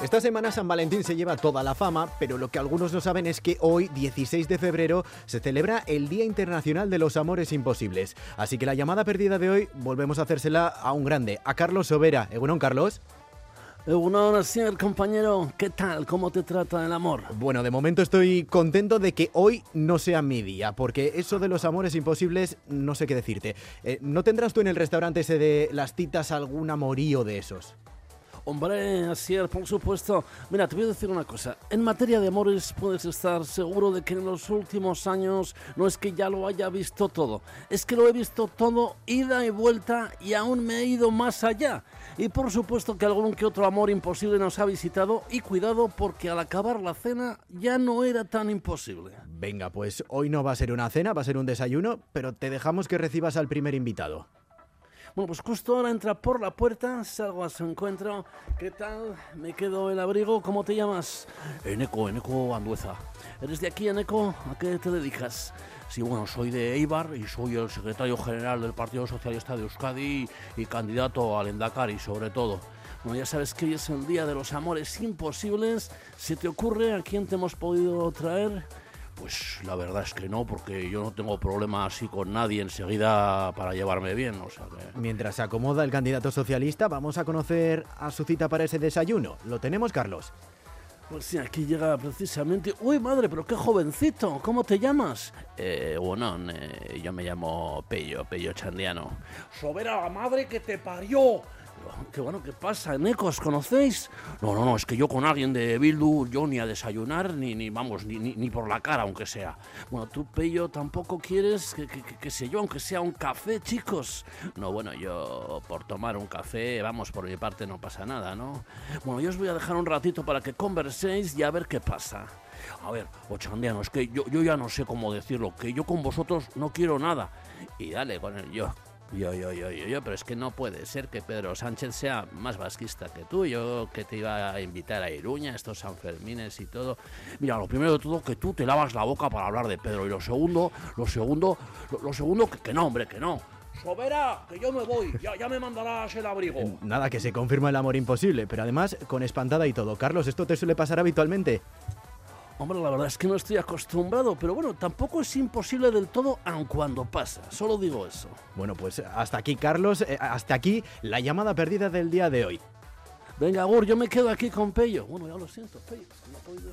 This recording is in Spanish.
Esta semana San Valentín se lleva toda la fama, pero lo que algunos no saben es que hoy, 16 de febrero, se celebra el Día Internacional de los Amores Imposibles. Así que la llamada perdida de hoy volvemos a hacérsela a un grande, a Carlos Sobera. ¿Egunon, Carlos? Egunon, señor compañero, ¿qué tal? ¿Cómo te trata el amor? Bueno, de momento estoy contento de que hoy no sea mi día, porque eso de los amores imposibles no sé qué decirte. Eh, ¿No tendrás tú en el restaurante ese de las citas algún amorío de esos? Hombre, así es, por supuesto. Mira, te voy a decir una cosa. En materia de amores puedes estar seguro de que en los últimos años no es que ya lo haya visto todo, es que lo he visto todo ida y vuelta y aún me he ido más allá. Y por supuesto que algún que otro amor imposible nos ha visitado y cuidado porque al acabar la cena ya no era tan imposible. Venga, pues hoy no va a ser una cena, va a ser un desayuno, pero te dejamos que recibas al primer invitado. Bueno, pues justo ahora entra por la puerta, salgo a su encuentro. ¿Qué tal? Me quedo el abrigo. ¿Cómo te llamas? Eneco, Eneco Andueza. ¿Eres de aquí, Eneco? ¿A qué te dedicas? Sí, bueno, soy de Eibar y soy el secretario general del Partido Socialista de Euskadi y candidato al Endacari, sobre todo. Bueno, ya sabes que hoy es el día de los amores imposibles. ¿Se te ocurre a quién te hemos podido traer? Pues la verdad es que no, porque yo no tengo problema así con nadie enseguida para llevarme bien. O sea Mientras se acomoda el candidato socialista, vamos a conocer a su cita para ese desayuno. ¿Lo tenemos, Carlos? Pues sí, aquí llega precisamente. Uy, madre, pero qué jovencito. ¿Cómo te llamas? Eh, bueno, eh, yo me llamo Pello, Pello Chandiano. ¡Sobera la madre que te parió! Qué bueno, ¿qué pasa? ¿Necos conocéis? No, no, no, es que yo con alguien de Bildu, yo ni a desayunar, ni, ni vamos, ni, ni, por la cara, aunque sea. Bueno, tú, Pello, tampoco quieres, que, que, que, sé yo, aunque sea un café, chicos. No, bueno, yo por tomar un café, vamos, por mi parte no pasa nada, ¿no? Bueno, yo os voy a dejar un ratito para que converséis y a ver qué pasa. A ver, ochandiano, es que yo, yo ya no sé cómo decirlo, que yo con vosotros no quiero nada. Y dale con el yo. Yo, yo, yo, yo, yo, pero es que no puede ser que Pedro Sánchez sea más vasquista que tú. Yo que te iba a invitar a Iruña, estos Sanfermines y todo. Mira, lo primero de todo, que tú te lavas la boca para hablar de Pedro. Y lo segundo, lo segundo, lo, lo segundo, que, que no, hombre, que no. Sobera, que yo me voy, ya, ya, me mandarás el abrigo. Nada, que se confirma el amor imposible, pero además con espantada y todo. Carlos, ¿esto te suele pasar habitualmente? Hombre, la verdad es que no estoy acostumbrado, pero bueno, tampoco es imposible del todo aun cuando pasa, solo digo eso. Bueno, pues hasta aquí, Carlos, eh, hasta aquí la llamada perdida del día de hoy. Venga, Gur, yo me quedo aquí con Pello. Bueno, ya lo siento, Pello. No